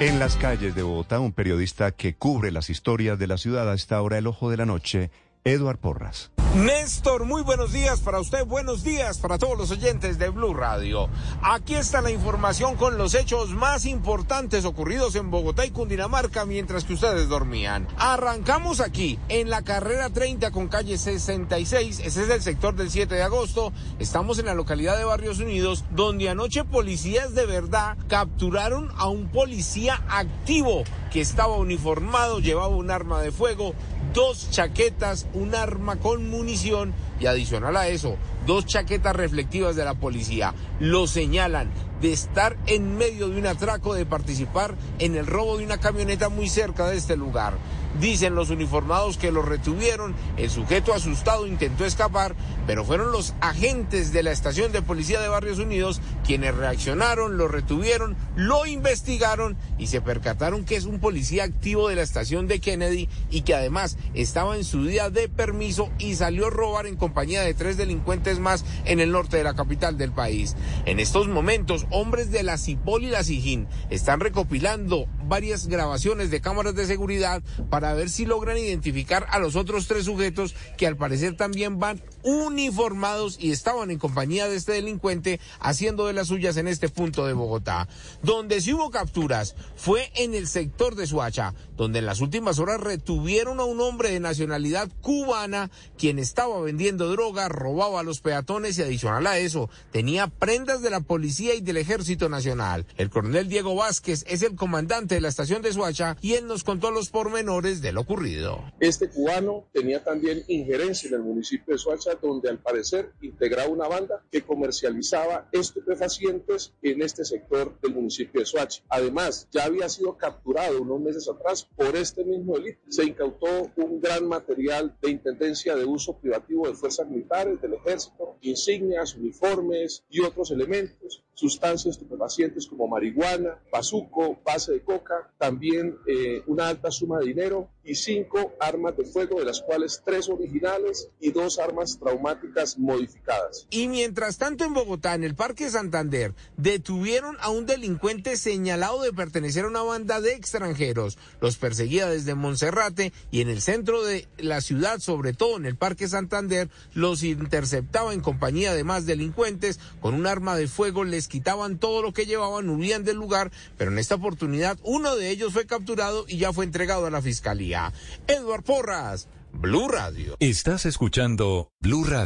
En las calles de Bogotá, un periodista que cubre las historias de la ciudad a esta hora, el ojo de la noche, Eduard Porras. Néstor, muy buenos días para usted, buenos días para todos los oyentes de Blue Radio. Aquí está la información con los hechos más importantes ocurridos en Bogotá y Cundinamarca mientras que ustedes dormían. Arrancamos aquí, en la carrera 30 con calle 66, ese es el sector del 7 de agosto. Estamos en la localidad de Barrios Unidos, donde anoche policías de verdad capturaron a un policía activo que estaba uniformado, llevaba un arma de fuego, dos chaquetas, un arma con munición y adicional a eso, dos chaquetas reflectivas de la policía. Lo señalan de estar en medio de un atraco, de participar en el robo de una camioneta muy cerca de este lugar. Dicen los uniformados que lo retuvieron, el sujeto asustado intentó escapar, pero fueron los agentes de la estación de policía de Barrios Unidos quienes reaccionaron, lo retuvieron, lo investigaron y se percataron que es un policía activo de la estación de Kennedy y que además estaba en su día de permiso y salió a robar en compañía de tres delincuentes más en el norte de la capital del país. En estos momentos, hombres de la CIPOL y la SIJIN están recopilando varias grabaciones de cámaras de seguridad para ver si logran identificar a los otros tres sujetos que al parecer también van uniformados y estaban en compañía de este delincuente haciendo de las suyas en este punto de Bogotá. Donde sí hubo capturas fue en el sector de Suacha, donde en las últimas horas retuvieron a un hombre de nacionalidad cubana quien estaba vendiendo droga, robaba a los peatones y adicional a eso tenía prendas de la policía y del ejército nacional. El coronel Diego Vázquez es el comandante de la estación de Suacha y él nos contó los pormenores de lo ocurrido. Este cubano tenía también injerencia en el municipio de Suacha donde al parecer integraba una banda que comercializaba estupefacientes en este sector del municipio de Soacha. Además, ya había sido capturado unos meses atrás por este mismo delito. Se incautó un gran material de intendencia de uso privativo de fuerzas militares, del ejército, insignias, uniformes y otros elementos, sustancias estupefacientes como marihuana, bazuco, base de coca, también eh, una alta suma de dinero y cinco armas de fuego, de las cuales tres originales y dos armas traumáticas modificadas. Y mientras tanto en Bogotá, en el Parque Santander, detuvieron a un delincuente señalado de pertenecer a una banda de extranjeros. Los perseguía desde Monserrate y en el centro de la ciudad, sobre todo en el Parque Santander, los interceptaba en compañía de más delincuentes con un arma de fuego, quitaban todo lo que llevaban, huían del lugar, pero en esta oportunidad uno de ellos fue capturado y ya fue entregado a la fiscalía. Edward Porras, Blue Radio. Estás escuchando Blue Radio.